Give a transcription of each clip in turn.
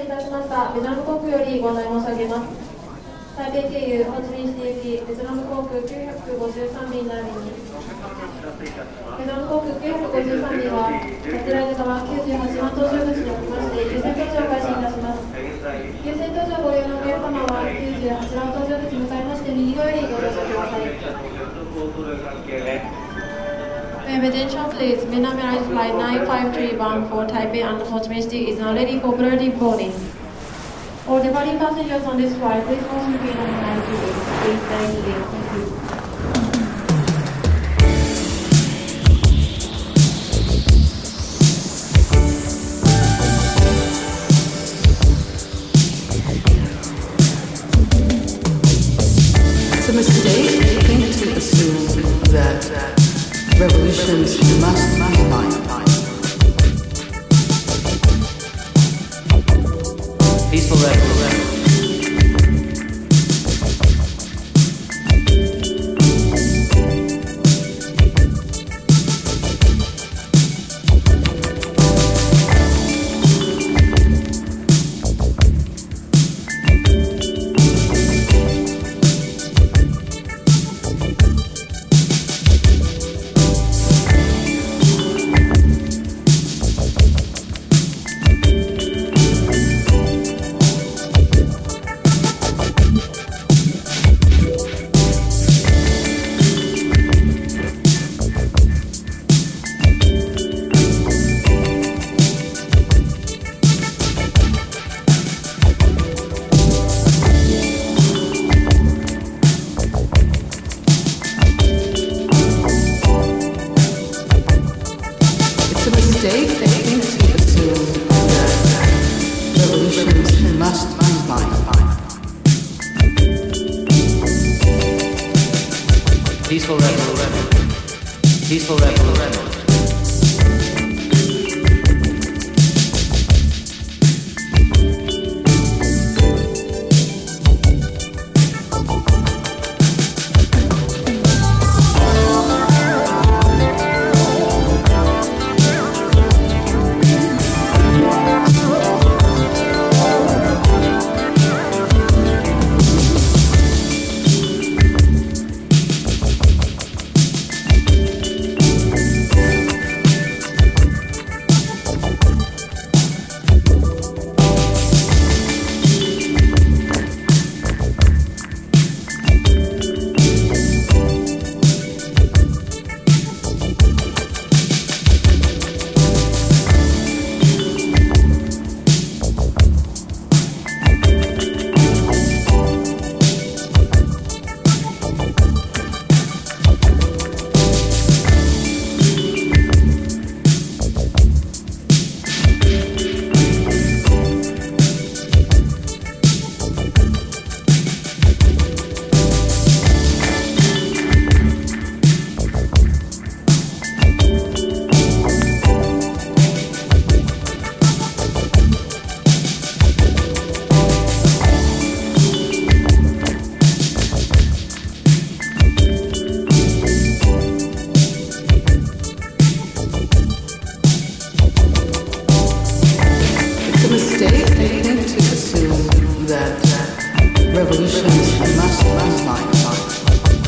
しいたしましたベトナム航空よりご案内申し上げます。台北経由ホーチミンシティ行きベトナム航空953便並びにベトナム航空953便はサテライト様98番搭乗口におきまして優先搭乗を開始いたします優先搭乗ご利用のお客様は98番搭乗口に向かいまして右側よりご乗車ください Attention please, Vietnam Airlines flight 953 bound for Taipei and Ho Chi Minh City is now ready for boarding. All departing passengers on this flight, please also remain on the to please. Thank you. Revolutions must unite. Peaceful revolution. That revolutions must unite. Peaceful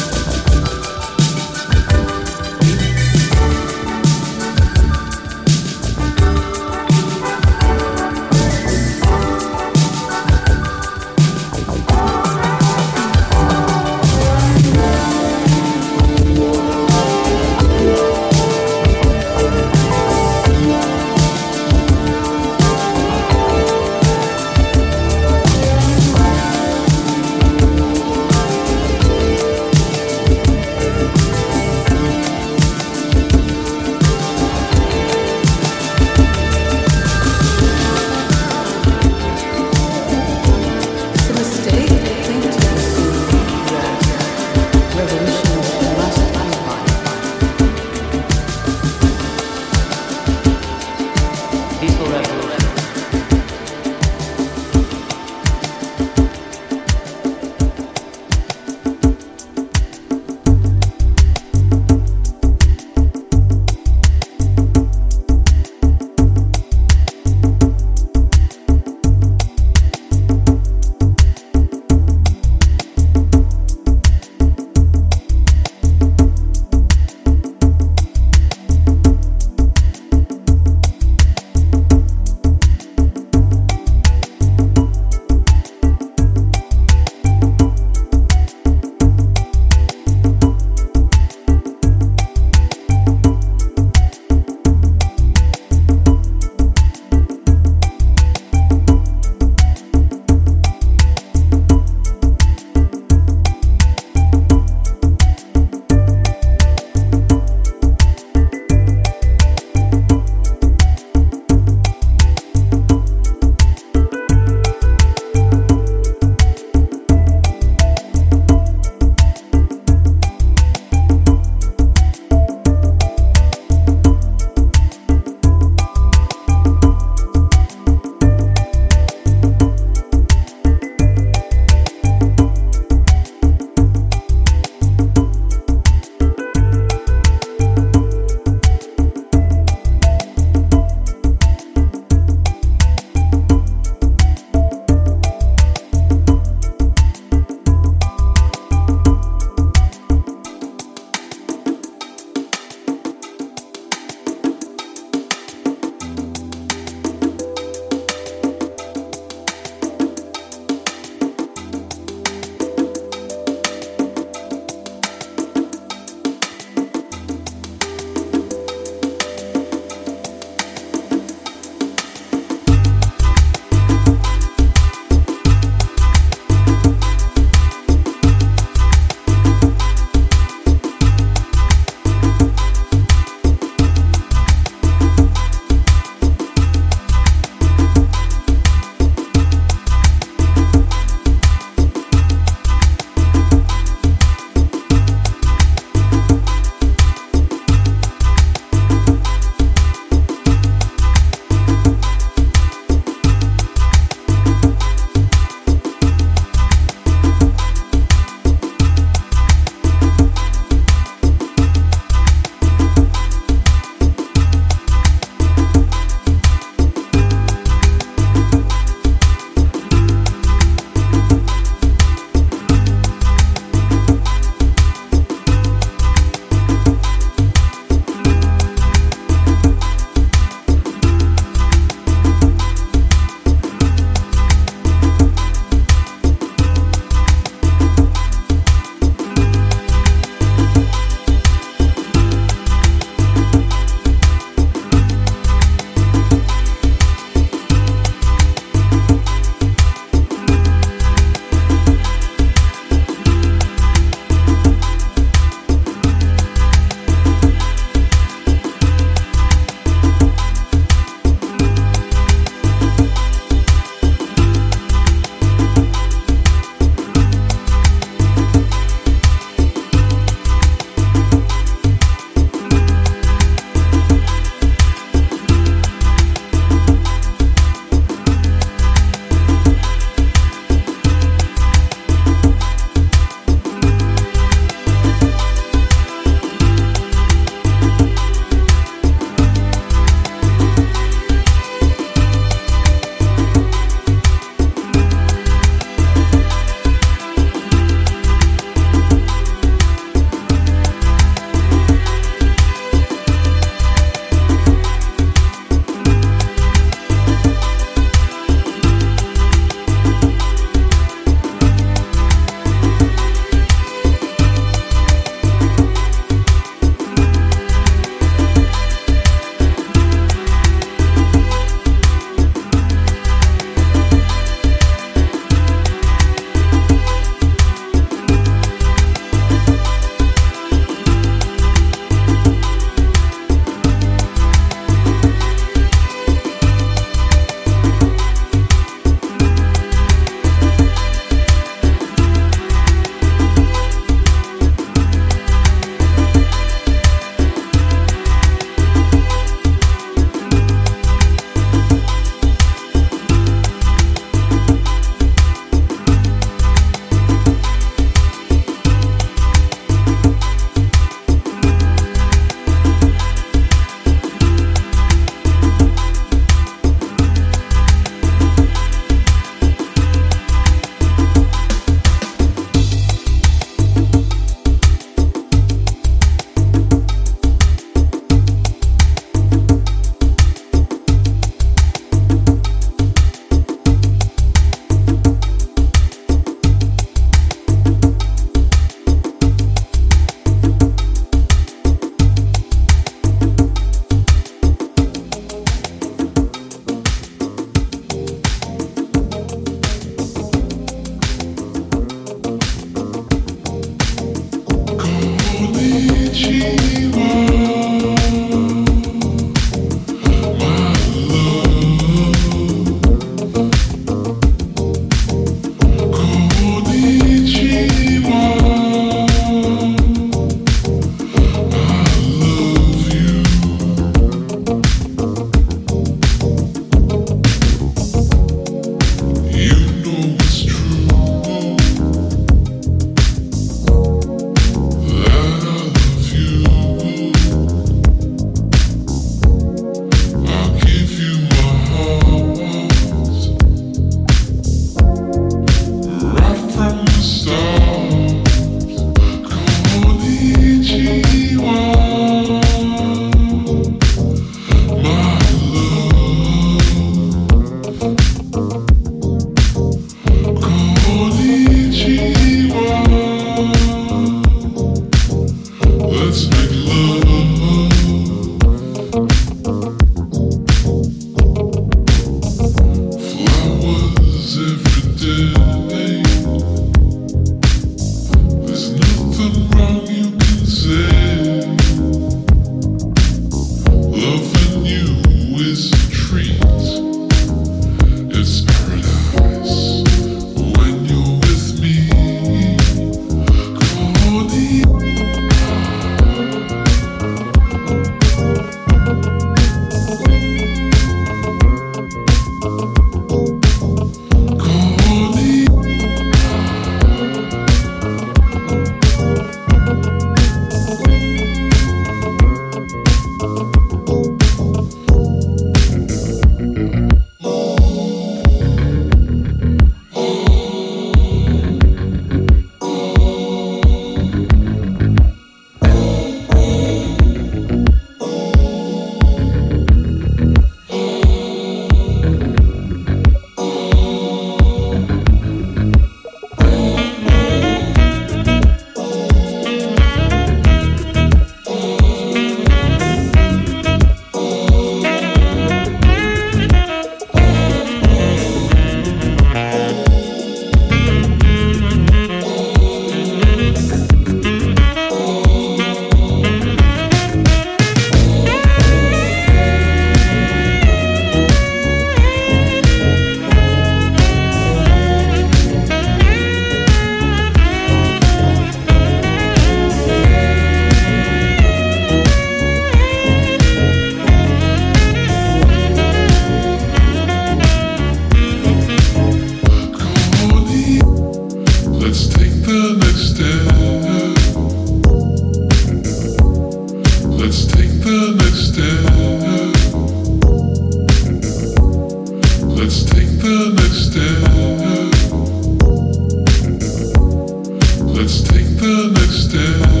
let's take the next step.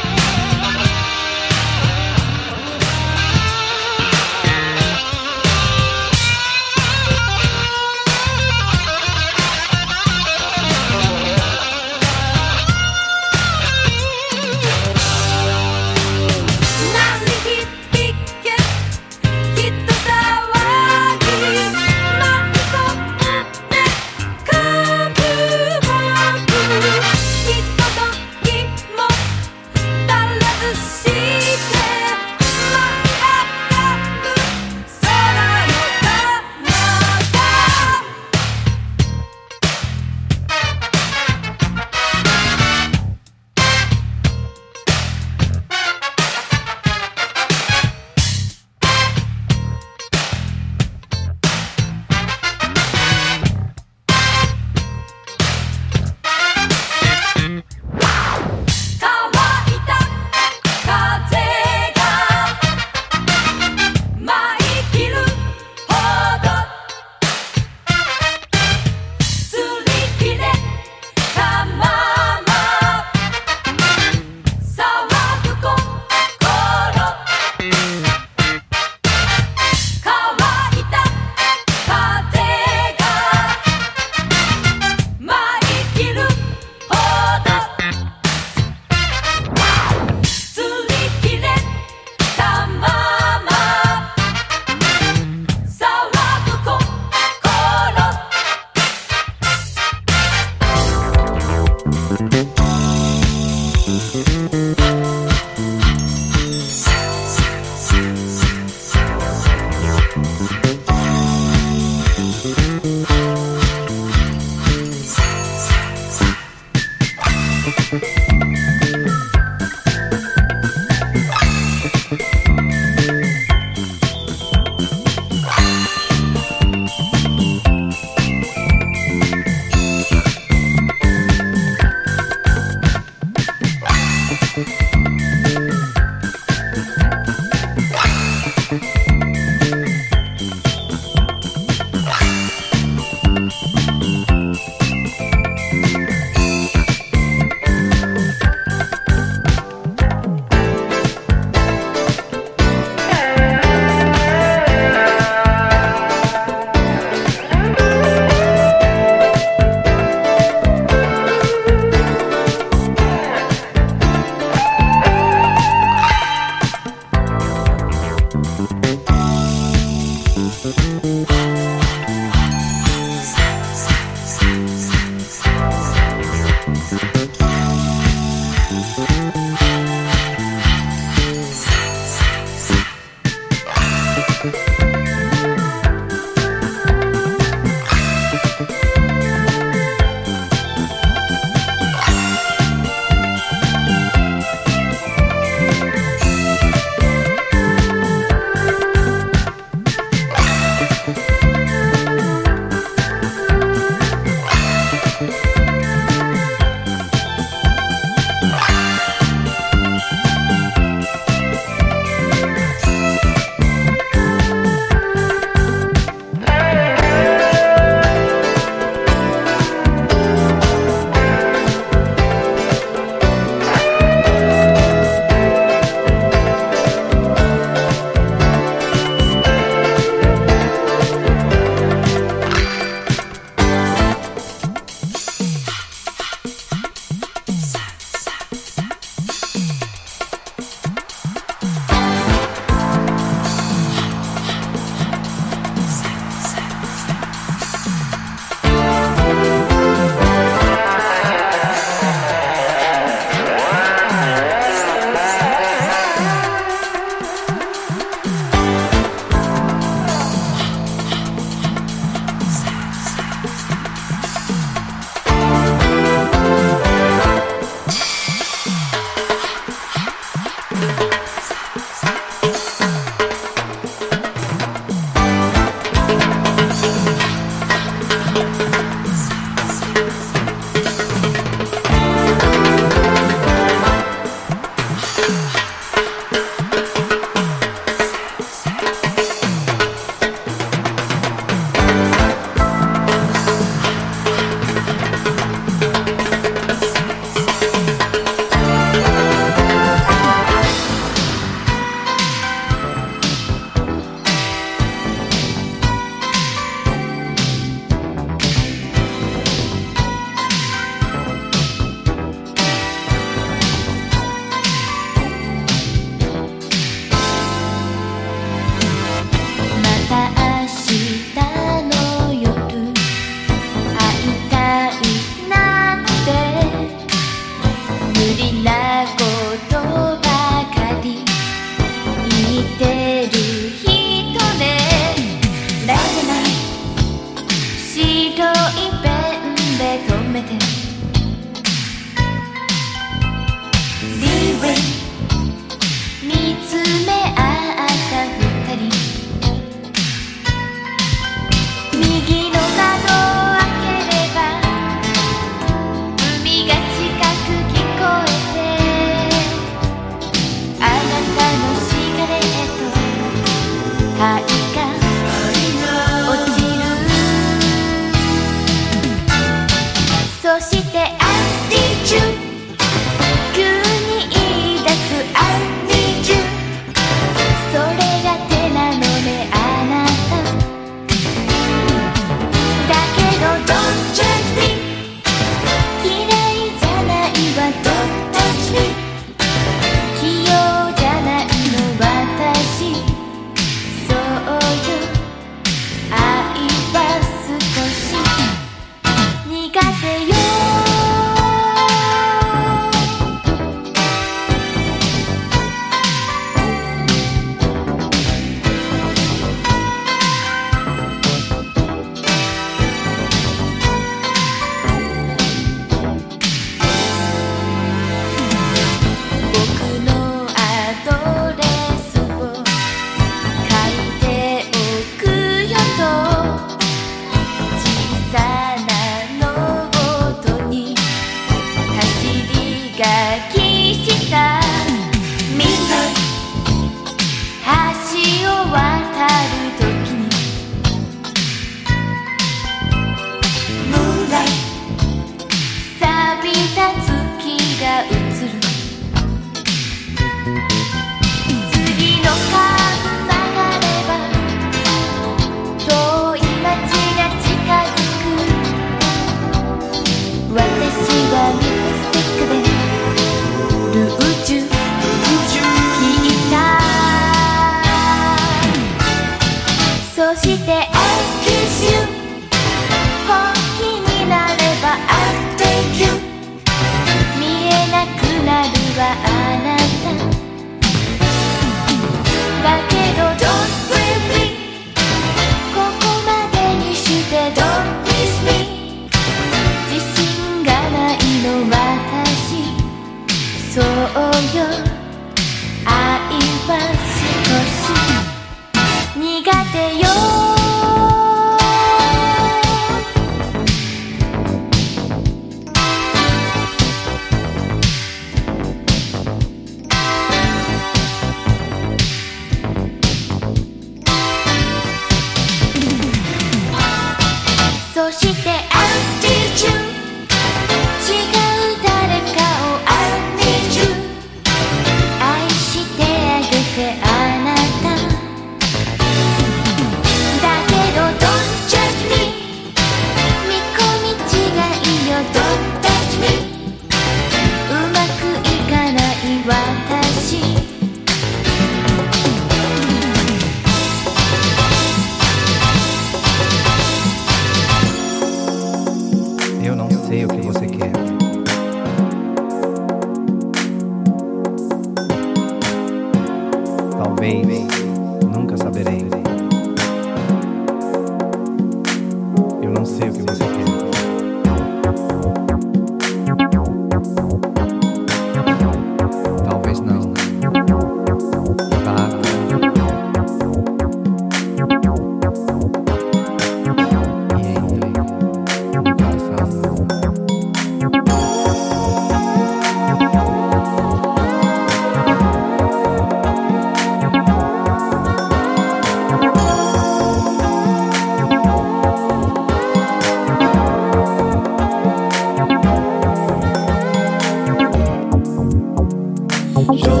Show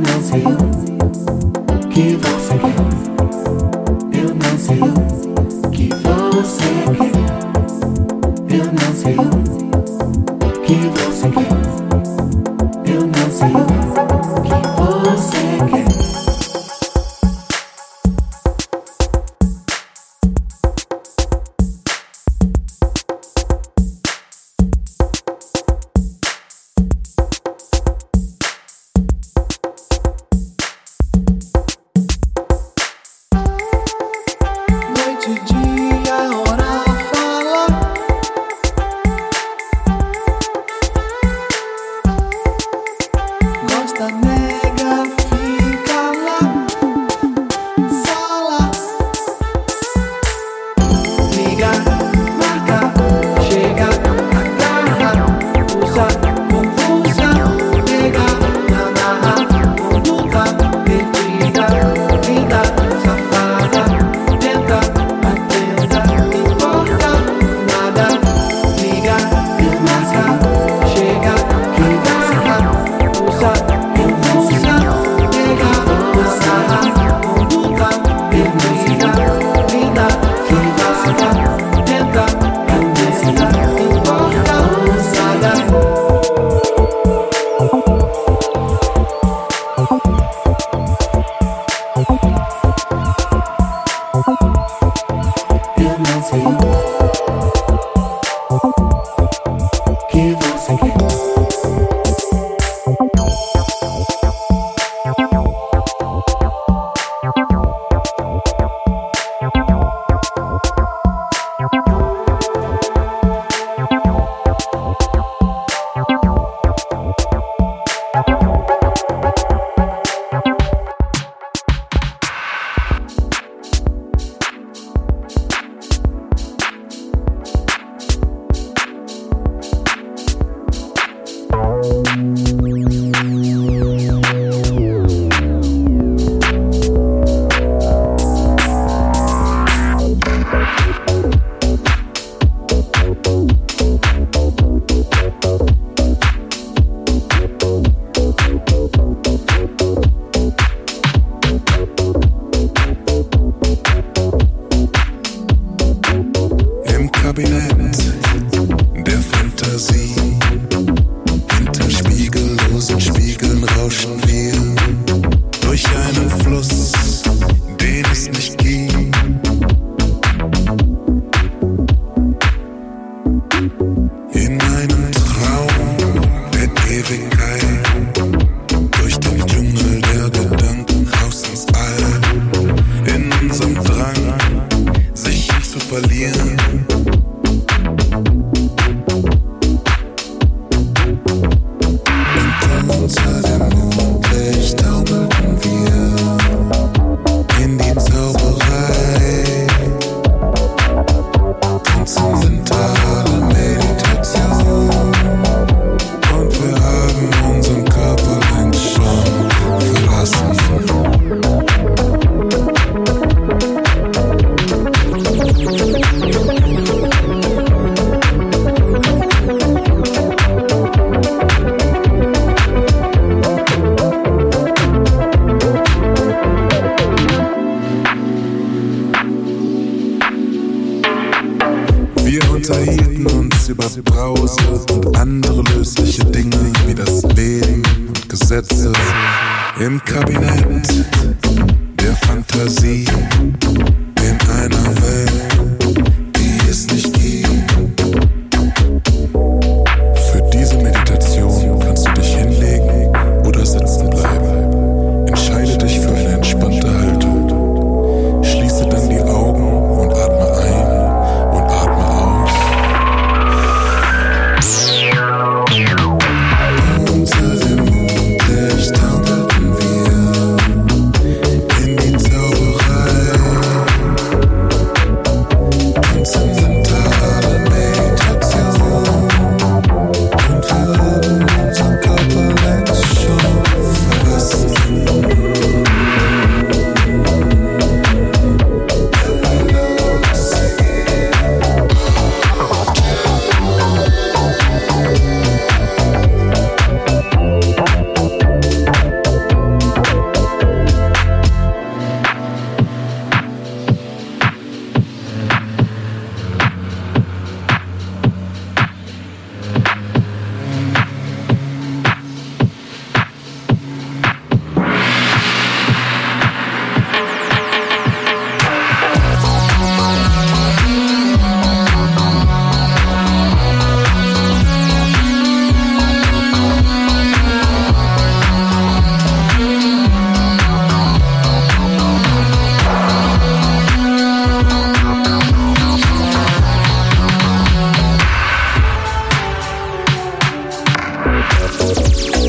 knows you. Give us a kiss. unterhielten uns über Brause und andere lösliche Dinge wie das Leben und Gesetze. Im Kabinett der Fantasie Música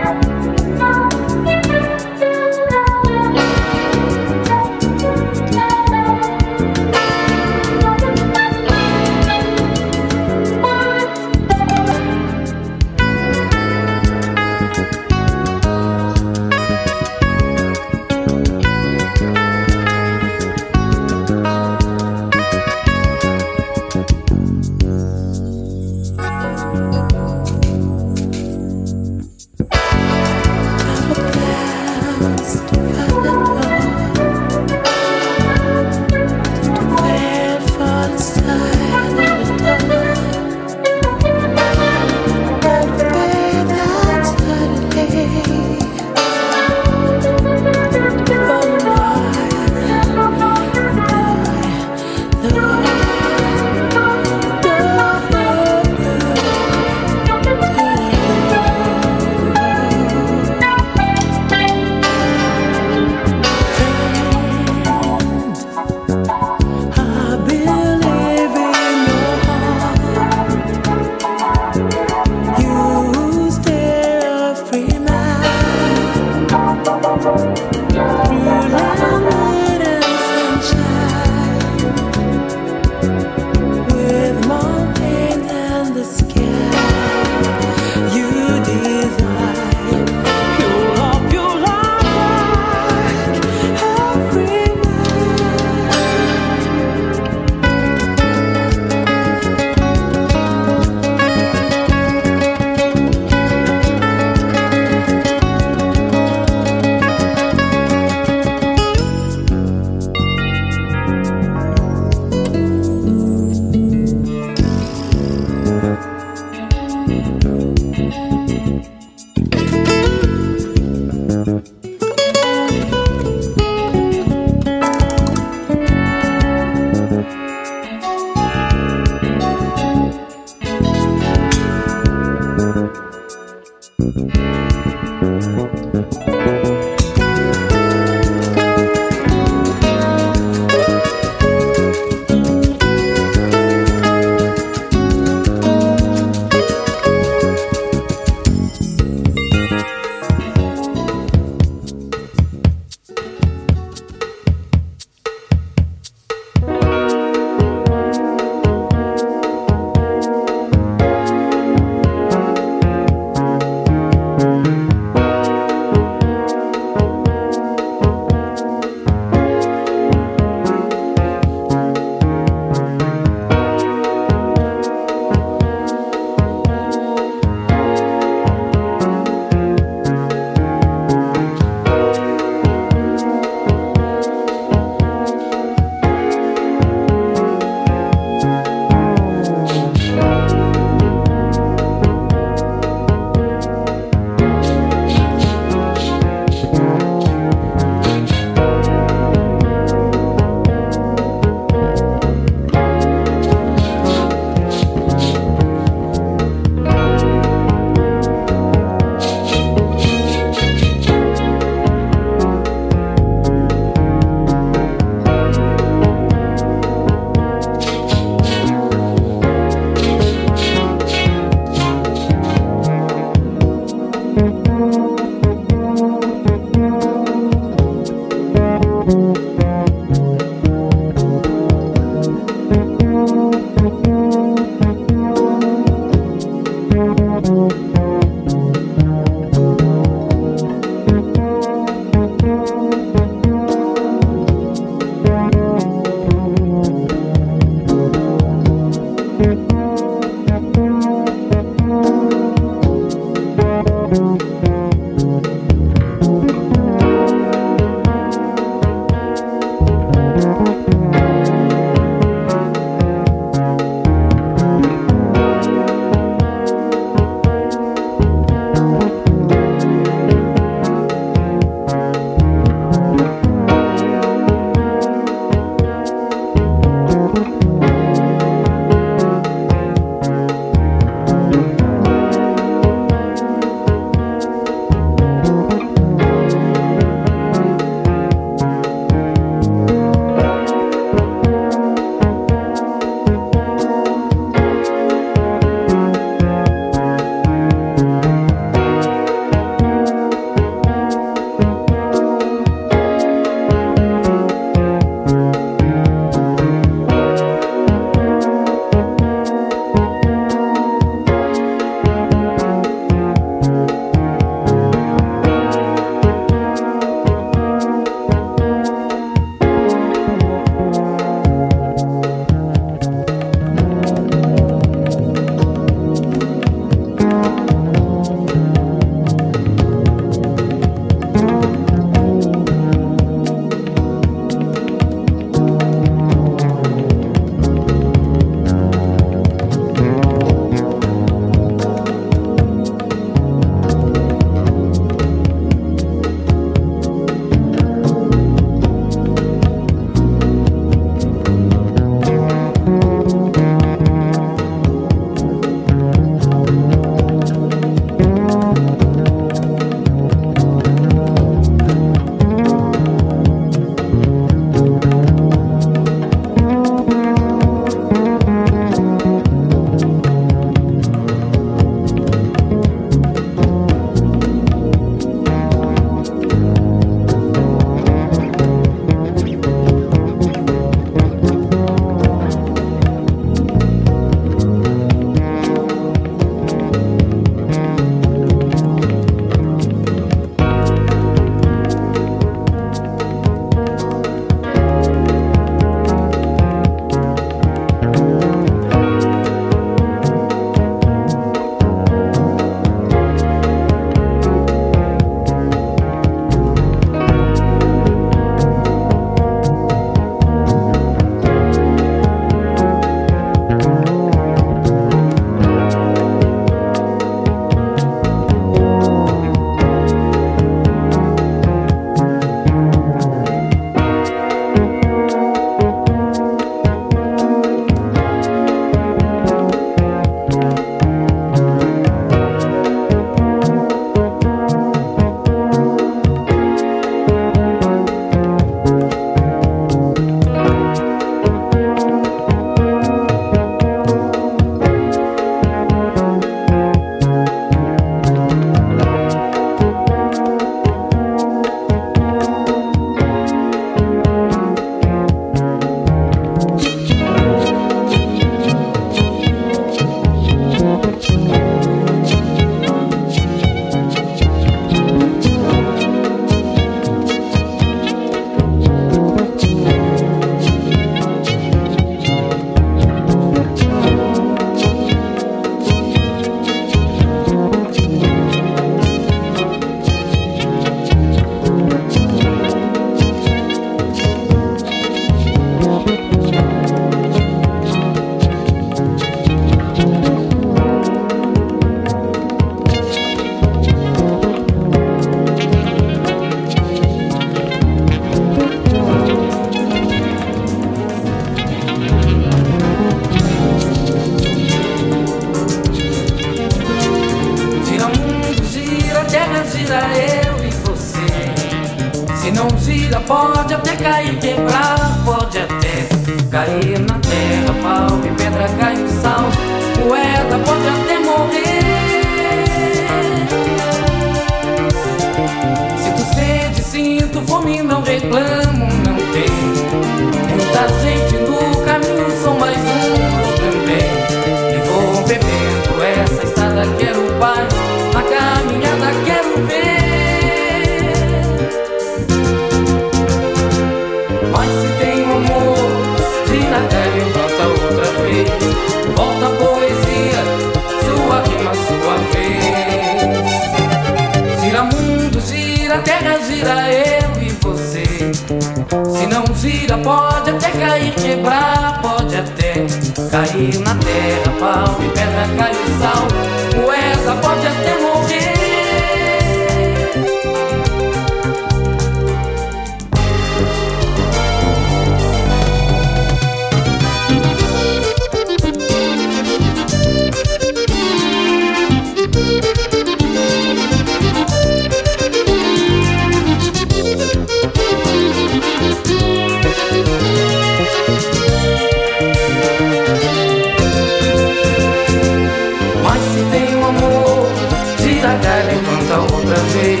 Volta outra vez.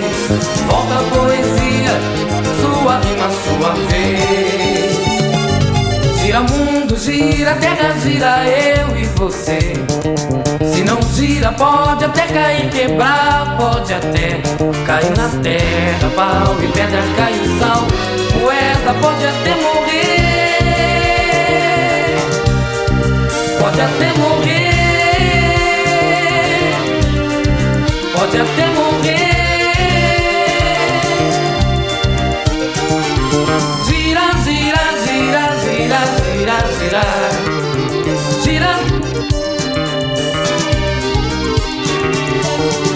Volta a poesia, sua rima, sua vez. Gira mundo, gira terra, gira eu e você. Se não gira, pode até cair, quebrar, pode até cair na terra. Pau e pedra, cai o sal. Poeta pode até morrer. Pode até morrer.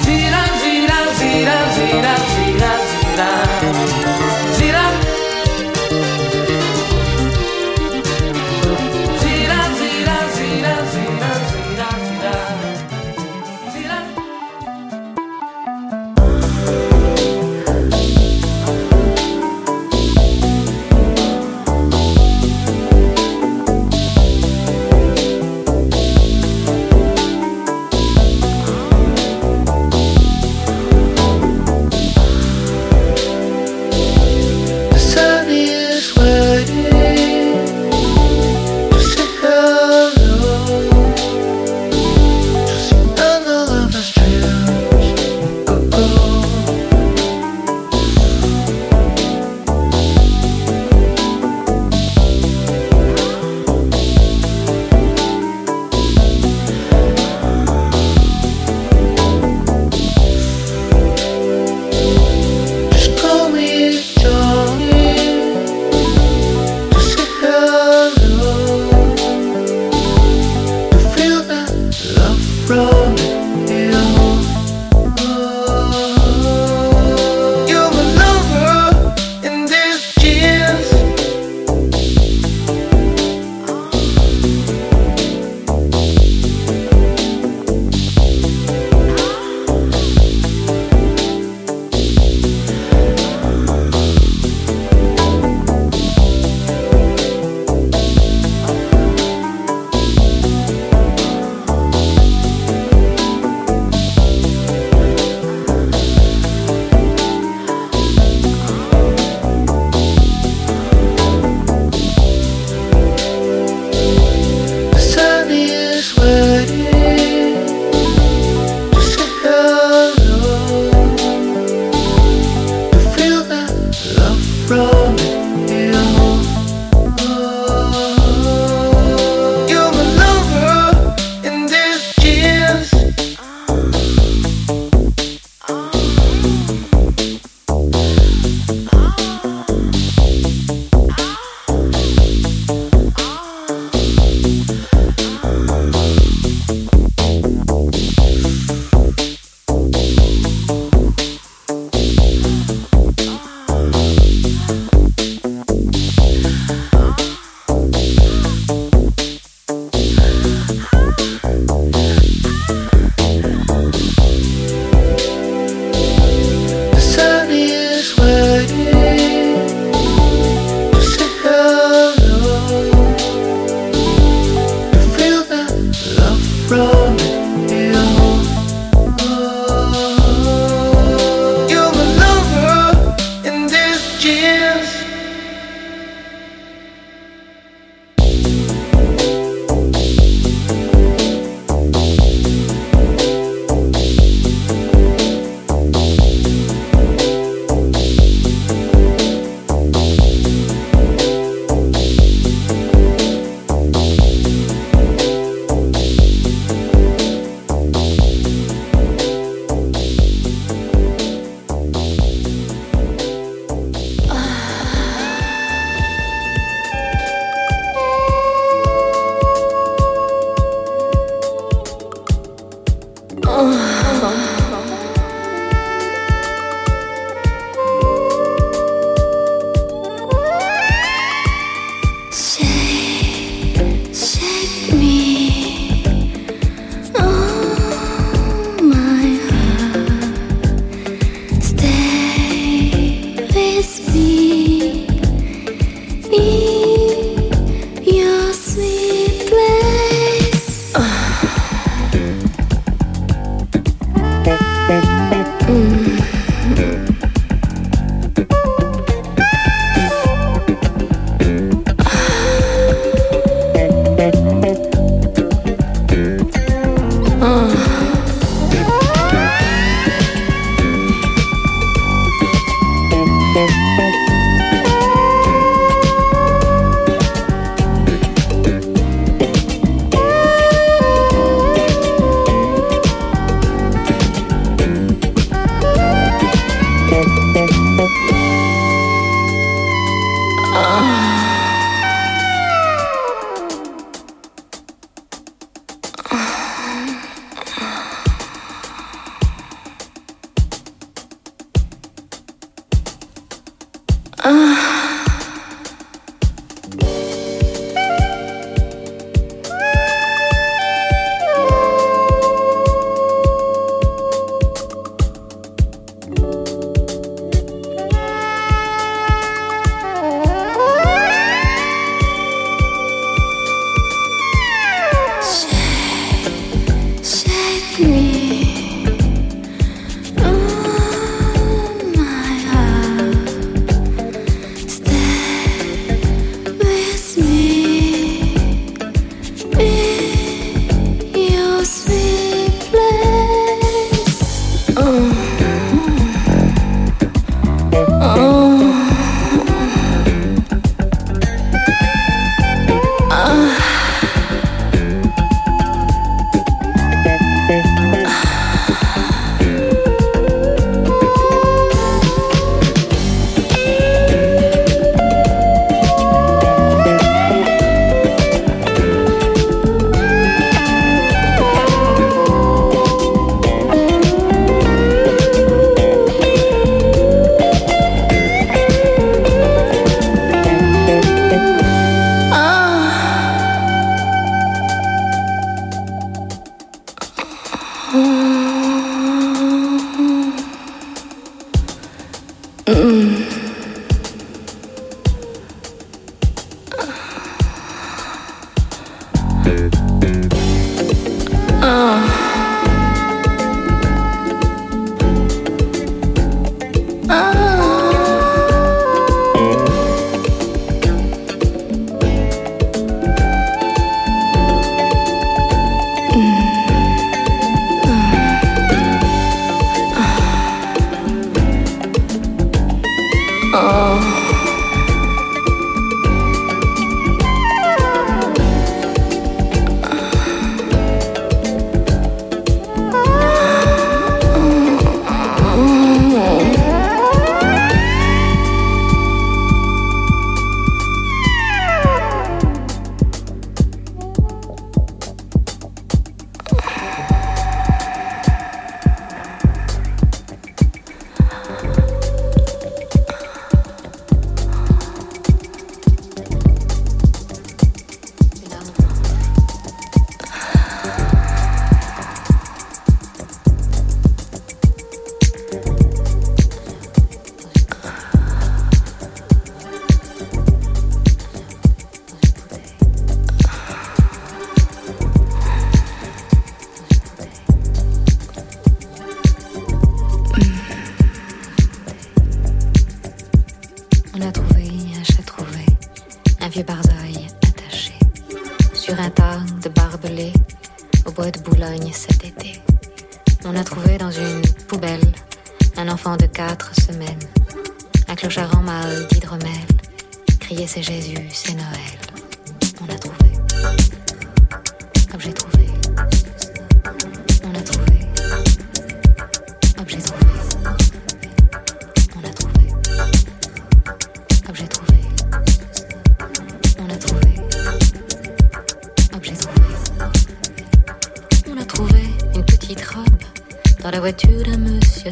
Zira, zira, zira, zira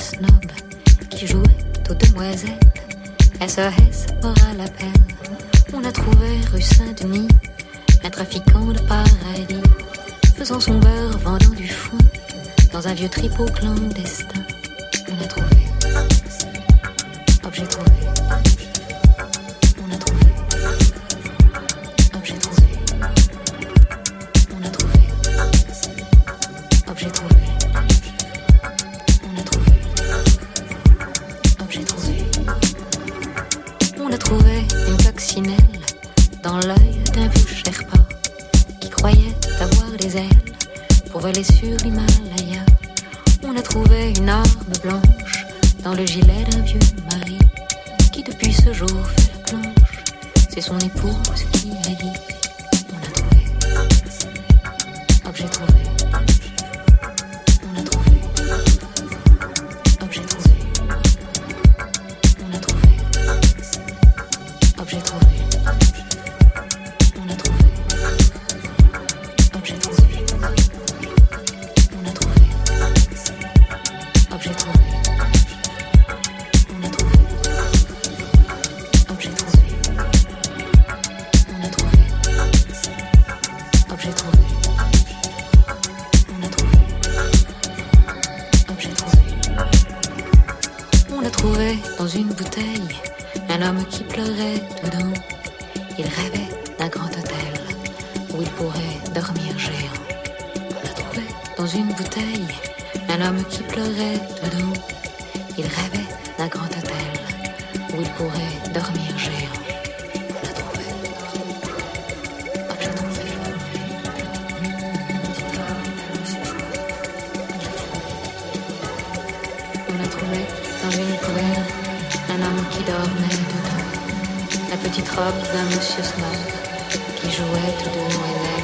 snob qui jouait aux demoiselles. SES aura la peine. On a trouvé rue Saint-Denis un trafiquant de paradis, faisant son beurre, vendant du fond dans un vieux tripot clandestin. On a trouvé objet trouvé. le gilet d'un vieux mari qui depuis ce jour fait la planche. C'est son épouse frappe d'un monsieur Snow qui jouait tout de noyé